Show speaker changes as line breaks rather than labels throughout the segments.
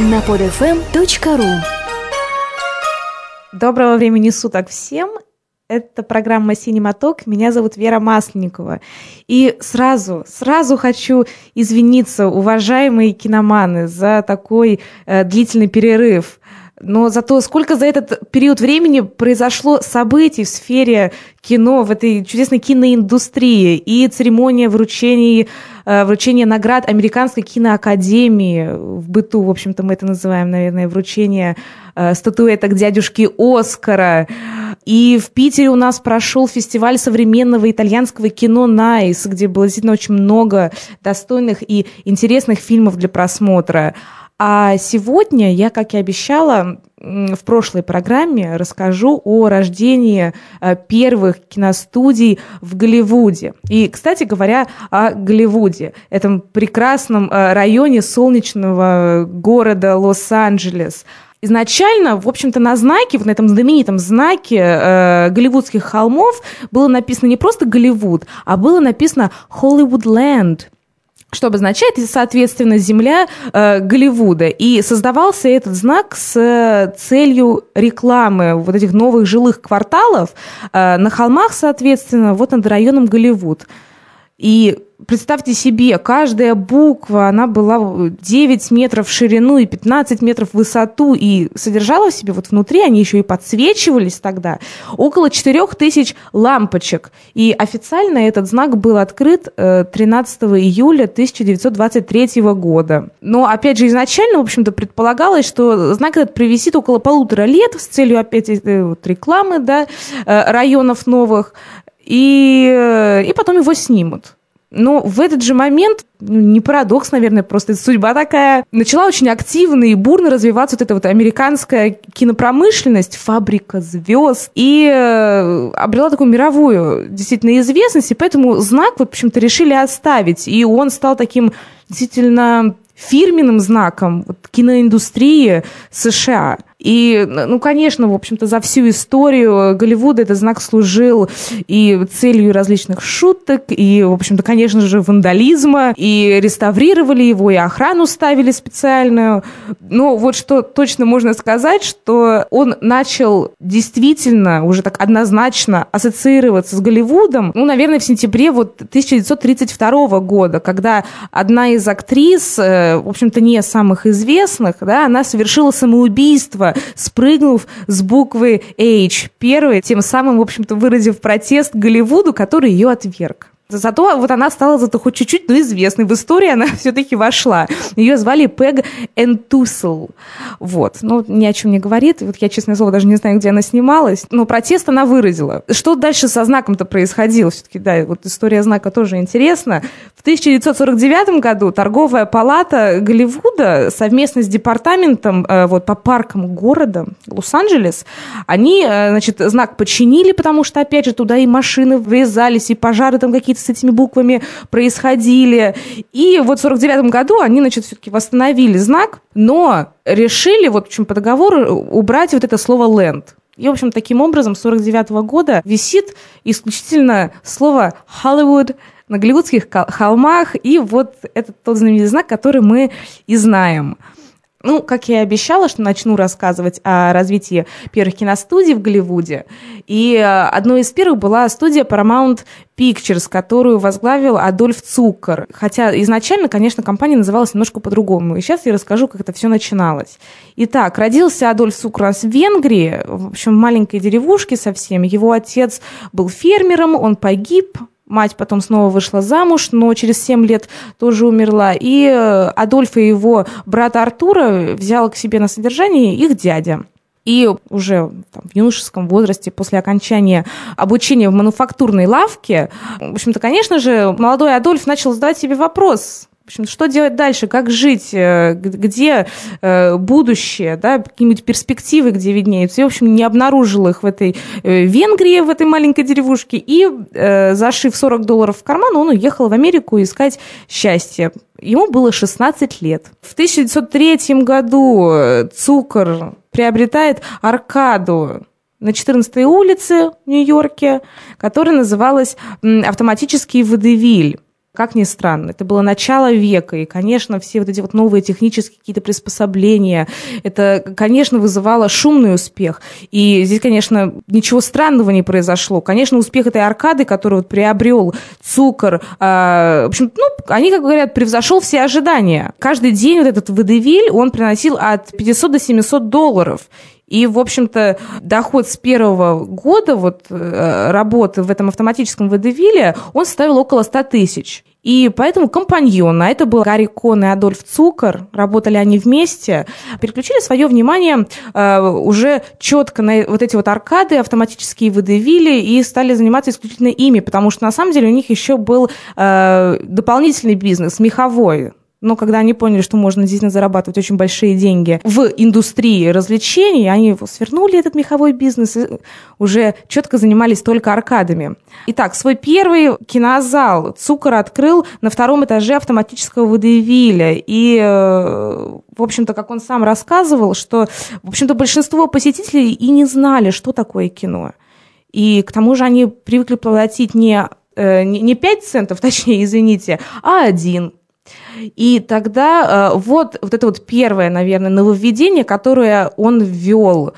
на podfm.ru
Доброго времени суток всем! Это программа «Синематок». Меня зовут Вера Масленникова. И сразу, сразу хочу извиниться, уважаемые киноманы, за такой э, длительный перерыв. Но зато сколько за этот период времени произошло событий в сфере кино, в этой чудесной киноиндустрии. И церемония вручения, э, вручения наград Американской киноакадемии. В быту, в общем-то, мы это называем, наверное, вручение э, статуэток дядюшки Оскара. И в Питере у нас прошел фестиваль современного итальянского кино «NICE», где было действительно очень много достойных и интересных фильмов для просмотра. А сегодня я, как и обещала, в прошлой программе расскажу о рождении э, первых киностудий в Голливуде. И, кстати говоря, о Голливуде, этом прекрасном э, районе солнечного города Лос-Анджелес. Изначально, в общем-то, на знаке, вот на этом знаменитом знаке э, голливудских холмов было написано не просто Голливуд, а было написано Hollywoodland – что обозначает, соответственно, земля э, Голливуда. И создавался этот знак с э, целью рекламы вот этих новых жилых кварталов э, на холмах, соответственно, вот над районом Голливуд. И представьте себе, каждая буква, она была 9 метров в ширину и 15 метров в высоту, и содержала в себе вот внутри, они еще и подсвечивались тогда, около 4000 лампочек. И официально этот знак был открыт 13 э, июля 1923 года. Но, опять же, изначально, в общем-то, предполагалось, что знак этот провисит около полутора лет с целью, опять, э, вот, рекламы да, э, районов новых и, и потом его снимут. Но в этот же момент, ну, не парадокс, наверное, просто судьба такая, начала очень активно и бурно развиваться вот эта вот американская кинопромышленность, фабрика звезд, и э, обрела такую мировую действительно известность, и поэтому знак, вот, в общем-то, решили оставить, и он стал таким действительно фирменным знаком вот, киноиндустрии США – и, ну, конечно, в общем-то, за всю историю Голливуда этот знак служил и целью различных шуток, и, в общем-то, конечно же, вандализма, и реставрировали его, и охрану ставили специальную. Но вот что точно можно сказать, что он начал действительно уже так однозначно ассоциироваться с Голливудом, ну, наверное, в сентябре вот 1932 года, когда одна из актрис, э, в общем-то, не самых известных, да, она совершила самоубийство спрыгнув с буквы H первой, тем самым, в общем-то, выразив протест Голливуду, который ее отверг. Зато вот она стала зато хоть чуть-чуть, но известной. В истории она все-таки вошла. Ее звали Пег Энтусел. Вот. Ну, ни о чем не говорит. Вот я, честное слово, даже не знаю, где она снималась. Но протест она выразила. Что дальше со знаком-то происходило? Все-таки, да, вот история знака тоже интересна. В 1949 году торговая палата Голливуда совместно с департаментом э, вот, по паркам города Лос-Анджелес, они, э, значит, знак починили, потому что, опять же, туда и машины врезались, и пожары там какие-то с этими буквами происходили. И вот в 49 году они, значит, все-таки восстановили знак, но решили, вот в чем по договору, убрать вот это слово «land». И, в общем, таким образом, с 49 года висит исключительно слово «Hollywood», на голливудских холмах, и вот это тот знаменитый знак, который мы и знаем. Ну, как я и обещала, что начну рассказывать о развитии первых киностудий в Голливуде. И э, одной из первых была студия Paramount Pictures, которую возглавил Адольф Цукер. Хотя изначально, конечно, компания называлась немножко по-другому. И сейчас я расскажу, как это все начиналось. Итак, родился Адольф Цукер в Венгрии, в общем, в маленькой деревушке совсем. Его отец был фермером, он погиб, Мать потом снова вышла замуж, но через 7 лет тоже умерла. И э, Адольфа и его брата Артура взял к себе на содержание их дядя. И уже там, в юношеском возрасте, после окончания обучения в мануфактурной лавке, в общем-то, конечно же, молодой Адольф начал задавать себе вопрос, общем, что делать дальше, как жить, э, где э, будущее, да, какие-нибудь перспективы, где виднеются. И, в общем, не обнаружил их в этой э, Венгрии, в этой маленькой деревушке. И, зашив 40 долларов в карман, он уехал в Америку искать счастье. Ему было 16 лет. В 1903 году Цукор приобретает аркаду на 14 улице в Нью-Йорке, которая называлась «Автоматический водевиль». Как ни странно, это было начало века, и, конечно, все вот эти вот новые технические какие-то приспособления, это, конечно, вызывало шумный успех. И здесь, конечно, ничего странного не произошло. Конечно, успех этой аркады, которую вот приобрел Цукор, э, в общем, ну, они, как говорят, превзошел все ожидания. Каждый день вот этот водевиль, он приносил от 500 до 700 долларов. И, в общем-то, доход с первого года вот, э, работы в этом автоматическом водевиле, он составил около 100 тысяч. И поэтому компаньоны, а это был Гарри Кон и Адольф Цукер, работали они вместе, переключили свое внимание э, уже четко на вот эти вот аркады, автоматические водевили и стали заниматься исключительно ими, потому что на самом деле у них еще был э, дополнительный бизнес, меховой, но когда они поняли, что можно действительно зарабатывать очень большие деньги в индустрии развлечений, они свернули этот меховой бизнес и уже четко занимались только аркадами. Итак, свой первый кинозал Цукор открыл на втором этаже автоматического водевиля. И, э, в общем-то, как он сам рассказывал, что, в общем-то, большинство посетителей и не знали, что такое кино. И к тому же они привыкли платить не, э, не 5 центов, точнее, извините, а один – и тогда э, вот, вот это вот первое, наверное, нововведение, которое он ввел.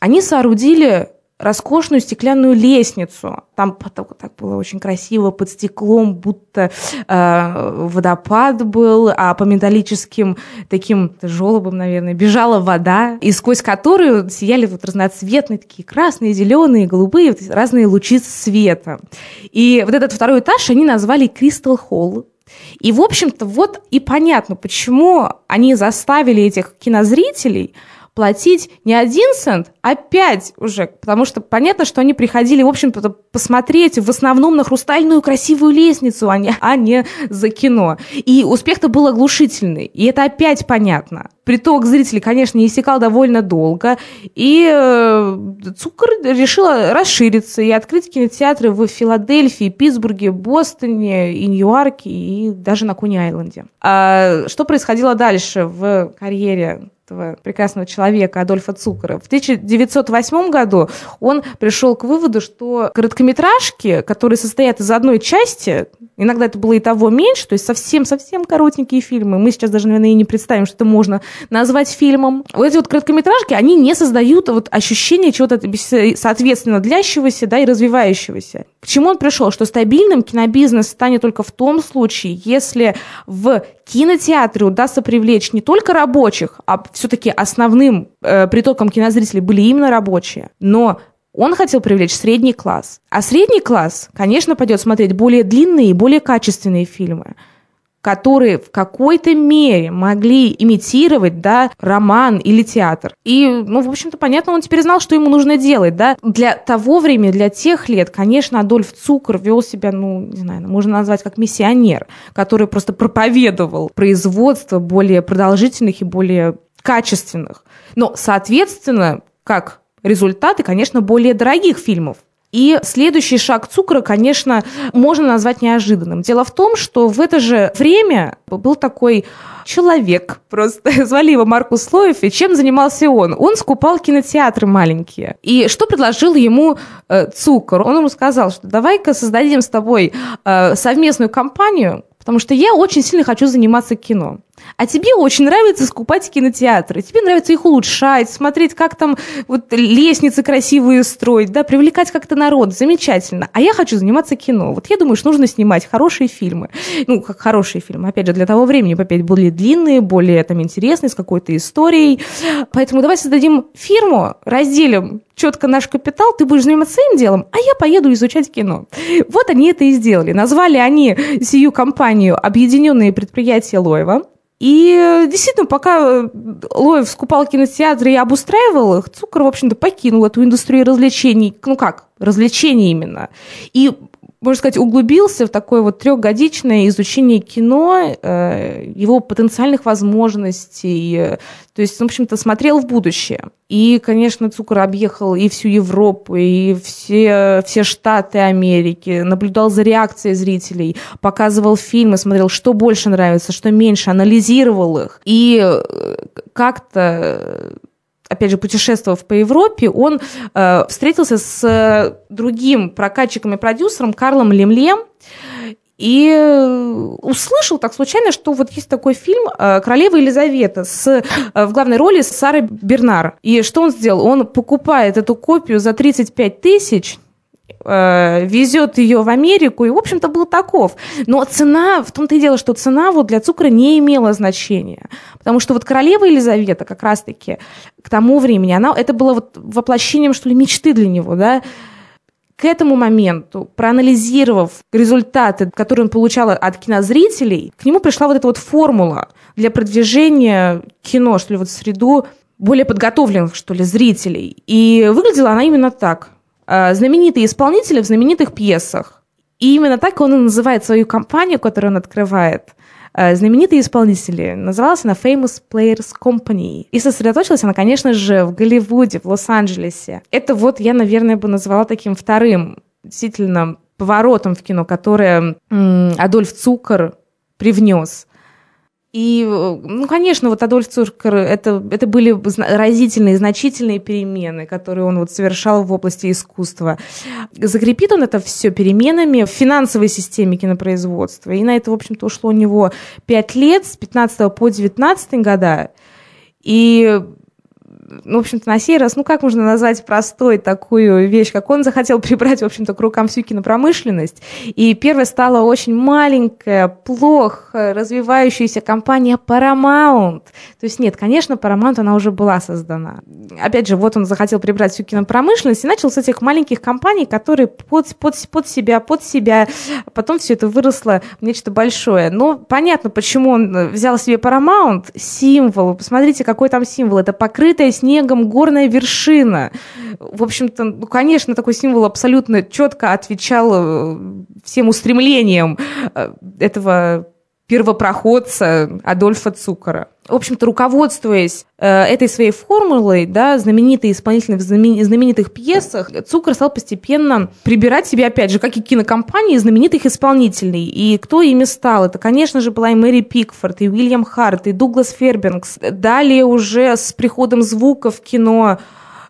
Они соорудили роскошную стеклянную лестницу. Там поток так было очень красиво, под стеклом, будто э, водопад был, а по металлическим таким желобам, наверное, бежала вода, и сквозь которую сияли вот разноцветные такие красные, зеленые, голубые, вот разные лучи света. И вот этот второй этаж они назвали Кристал Холл, и, в общем-то, вот и понятно, почему они заставили этих кинозрителей платить не один цент, а пять уже, потому что понятно, что они приходили, в общем-то, посмотреть в основном на хрустальную красивую лестницу, а не, а не за кино. И успех-то был оглушительный, и это опять понятно. Приток зрителей, конечно, не истекал довольно долго, и э, Цукор решила расшириться и открыть кинотеатры в Филадельфии, Питтсбурге, Бостоне, и Нью-Йорке, и даже на Куни-Айленде. А что происходило дальше в карьере этого прекрасного человека Адольфа Цукера. В 1908 году он пришел к выводу, что короткометражки, которые состоят из одной части, иногда это было и того меньше, то есть совсем-совсем коротенькие фильмы, мы сейчас даже, наверное, и не представим, что это можно назвать фильмом. Вот эти вот короткометражки, они не создают вот ощущение чего-то соответственно длящегося да, и развивающегося. К чему он пришел? Что стабильным кинобизнес станет только в том случае, если в кинотеатры удастся привлечь не только рабочих, а все-таки основным э, притоком кинозрителей были именно рабочие. Но он хотел привлечь средний класс. А средний класс, конечно, пойдет смотреть более длинные и более качественные фильмы которые в какой-то мере могли имитировать, да, роман или театр. И, ну, в общем-то, понятно, он теперь знал, что ему нужно делать, да. Для того времени, для тех лет, конечно, Адольф Цукр вел себя, ну, не знаю, можно назвать как миссионер, который просто проповедовал производство более продолжительных и более качественных. Но, соответственно, как результаты, конечно, более дорогих фильмов. И следующий шаг цукра, конечно, можно назвать неожиданным. Дело в том, что в это же время был такой человек, просто звали его Маркус Слоев, и чем занимался он? Он скупал кинотеатры маленькие. И что предложил ему э, Цукор? Он ему сказал, что давай-ка создадим с тобой э, совместную компанию, потому что я очень сильно хочу заниматься кино. А тебе очень нравится скупать кинотеатры, тебе нравится их улучшать, смотреть, как там вот лестницы красивые строить, да, привлекать как-то народ, замечательно. А я хочу заниматься кино. Вот я думаю, что нужно снимать хорошие фильмы. Ну, как хорошие фильмы, опять же, для того времени, опять, более длинные, более там интересные, с какой-то историей. Поэтому давай создадим фирму, разделим четко наш капитал, ты будешь заниматься своим делом, а я поеду изучать кино. Вот они это и сделали. Назвали они сию компанию «Объединенные предприятия Лоева». И действительно, пока Лоев скупал кинотеатры и обустраивал их, Цукор, в общем-то, покинул эту индустрию развлечений. Ну как, развлечений именно. И можно сказать, углубился в такое вот трехгодичное изучение кино, э, его потенциальных возможностей. То есть, в общем-то, смотрел в будущее. И, конечно, Цукор объехал и всю Европу, и все, все штаты Америки, наблюдал за реакцией зрителей, показывал фильмы, смотрел, что больше нравится, что меньше, анализировал их. И э, как-то опять же, путешествовав по Европе, он э, встретился с другим прокатчиком и продюсером Карлом Лемлем, и э, услышал так случайно, что вот есть такой фильм э, «Королева Елизавета» с, э, в главной роли с Сарой Бернар. И что он сделал? Он покупает эту копию за 35 тысяч, везет ее в Америку, и, в общем-то, был таков. Но цена, в том-то и дело, что цена вот для цукра не имела значения. Потому что вот королева Елизавета как раз-таки к тому времени, она, это было вот воплощением, что ли, мечты для него, да, к этому моменту, проанализировав результаты, которые он получал от кинозрителей, к нему пришла вот эта вот формула для продвижения кино, что ли, вот среду более подготовленных, что ли, зрителей. И выглядела она именно так. А, знаменитые исполнители в знаменитых пьесах. И именно так он и называет свою компанию, которую он открывает. Э, знаменитые исполнители. Называлась она Famous Players Company. И сосредоточилась она, конечно же, в Голливуде, в Лос-Анджелесе. Это вот я, наверное, бы назвала таким вторым действительно поворотом в кино, которое Адольф Цукер привнес. И, ну, конечно, вот Адольф Цуркер, это, это были разительные, значительные перемены, которые он вот совершал в области искусства. Закрепит он это все переменами в финансовой системе кинопроизводства. И на это, в общем-то, ушло у него пять лет, с 15 по 19 года. И ну, в общем-то, на сей раз, ну, как можно назвать простой такую вещь, как он захотел прибрать, в общем-то, к рукам всю кинопромышленность. И первая стала очень маленькая, плохо развивающаяся компания Paramount. То есть, нет, конечно, Paramount, она уже была создана. Опять же, вот он захотел прибрать всю кинопромышленность и начал с этих маленьких компаний, которые под, под, под себя, под себя, потом все это выросло в нечто большое. Но понятно, почему он взял себе Paramount, символ, посмотрите, какой там символ, это покрытая снегом горная вершина. В общем-то, ну, конечно, такой символ абсолютно четко отвечал э, всем устремлениям э, этого первопроходца Адольфа Цукера. В общем-то, руководствуясь э, этой своей формулой, да, знаменитой исполнительной в знаменитых пьесах, Цукер стал постепенно прибирать себе, опять же, как и кинокомпании, знаменитых исполнителей. И кто ими стал? Это, конечно же, была и Мэри Пикфорд, и Уильям Харт, и Дуглас Фербингс. Далее уже с приходом звука в кино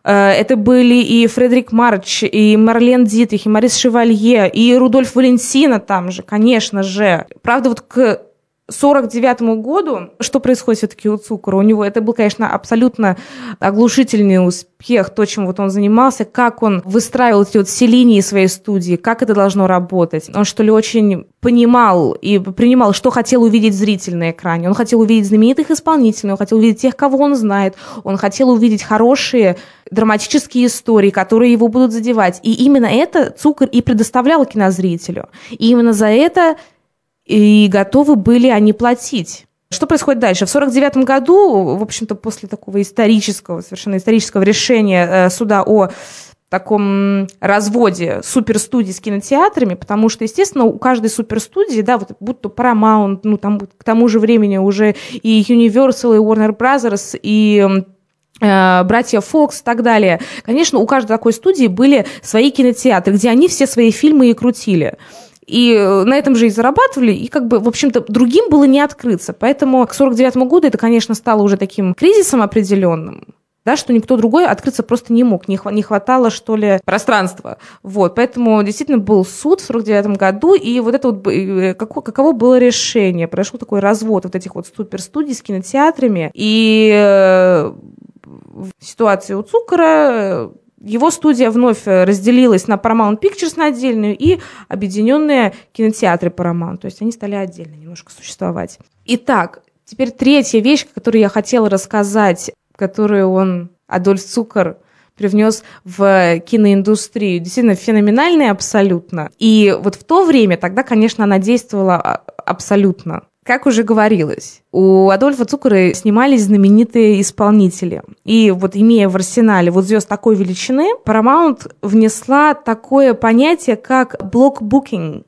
э, это были и Фредерик Марч, и Марлен Дитрих, и Марис Шевалье, и Рудольф Валентина там же, конечно же. Правда, вот к 49 году, что происходит все-таки у Цукора? У него это был, конечно, абсолютно оглушительный успех, то, чем вот он занимался, как он выстраивал эти вот все линии своей студии, как это должно работать. Он, что ли, очень понимал и принимал, что хотел увидеть зритель на экране. Он хотел увидеть знаменитых исполнителей, он хотел увидеть тех, кого он знает, он хотел увидеть хорошие драматические истории, которые его будут задевать. И именно это Цукор и предоставлял кинозрителю. И именно за это и готовы были они платить. Что происходит дальше? В 1949 году, в общем-то, после такого исторического, совершенно исторического решения э, суда о таком разводе суперстудий с кинотеатрами, потому что, естественно, у каждой суперстудии, да, вот будь то Paramount, ну, там к тому же времени уже и Universal, и Warner Brothers, и э, братья Фокс и так далее. Конечно, у каждой такой студии были свои кинотеатры, где они все свои фильмы и крутили. И э, на этом же и зарабатывали, и как бы, в общем-то, другим было не открыться. Поэтому к 49 году это, конечно, стало уже таким кризисом определенным, да, что никто другой открыться просто не мог, не, не хватало, что ли, пространства. Вот, поэтому действительно был суд в 49 году, и вот это вот, э, каково, каково было решение? Произошел такой развод вот этих вот суперстудий с кинотеатрами, и э, в ситуации у Цукора его студия вновь э, разделилась на Paramount Pictures на отдельную и объединенные кинотеатры Paramount. То есть они стали отдельно немножко существовать. Итак, теперь третья вещь, которую я хотела рассказать, которую он, Адольф Цукер, привнес в киноиндустрию. Действительно феноменальная абсолютно. И вот в то время, тогда, конечно, она действовала а, абсолютно. Как уже говорилось, у Адольфа Цукера снимались знаменитые исполнители. И вот имея в арсенале вот звезд такой величины, Paramount внесла такое понятие, как блокбукинг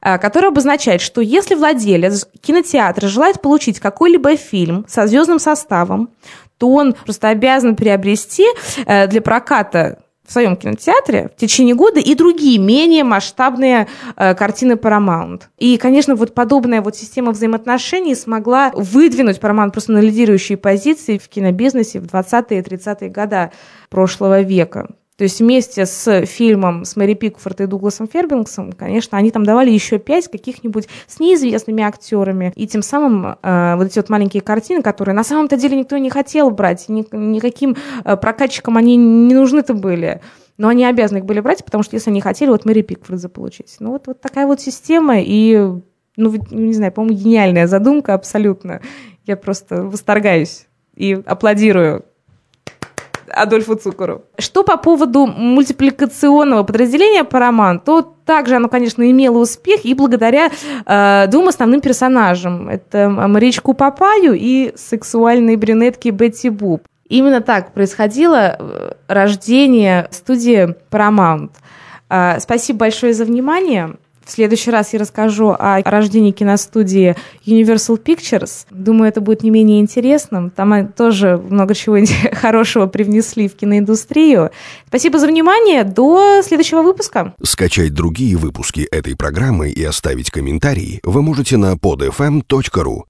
которое обозначает, что если владелец кинотеатра желает получить какой-либо фильм со звездным составом, то он просто обязан приобрести э, для проката в своем кинотеатре в течение года и другие менее масштабные э, картины Paramount. И, конечно, вот подобная вот система взаимоотношений смогла выдвинуть Paramount просто на лидирующие позиции в кинобизнесе в 20-е и 30-е годы прошлого века. То есть вместе с фильмом с Мэри Пикфорд и Дугласом Фербингсом, конечно, они там давали еще пять каких-нибудь с неизвестными актерами. И тем самым э, вот эти вот маленькие картины, которые на самом-то деле никто не хотел брать, ни, никаким э, прокатчикам они не нужны-то были. Но они обязаны их были брать, потому что если они хотели, вот Мэри Пикфорд заполучить. Ну вот, вот такая вот система, и, ну, не знаю, по-моему, гениальная задумка абсолютно. Я просто восторгаюсь и аплодирую Адольфу Цукору. Что по поводу мультипликационного подразделения Paramount, то также оно, конечно, имело успех и благодаря э, двум основным персонажам. Это Маричку Папаю и сексуальной брюнетки Бетти Буб. Именно так происходило э, рождение студии Paramount. Э, спасибо большое за внимание. В следующий раз я расскажу о рождении киностудии Universal Pictures. Думаю, это будет не менее интересным. Там тоже много чего хорошего привнесли в киноиндустрию. Спасибо за внимание. До следующего выпуска.
Скачать другие выпуски этой программы и оставить комментарии вы можете на podfm.ru.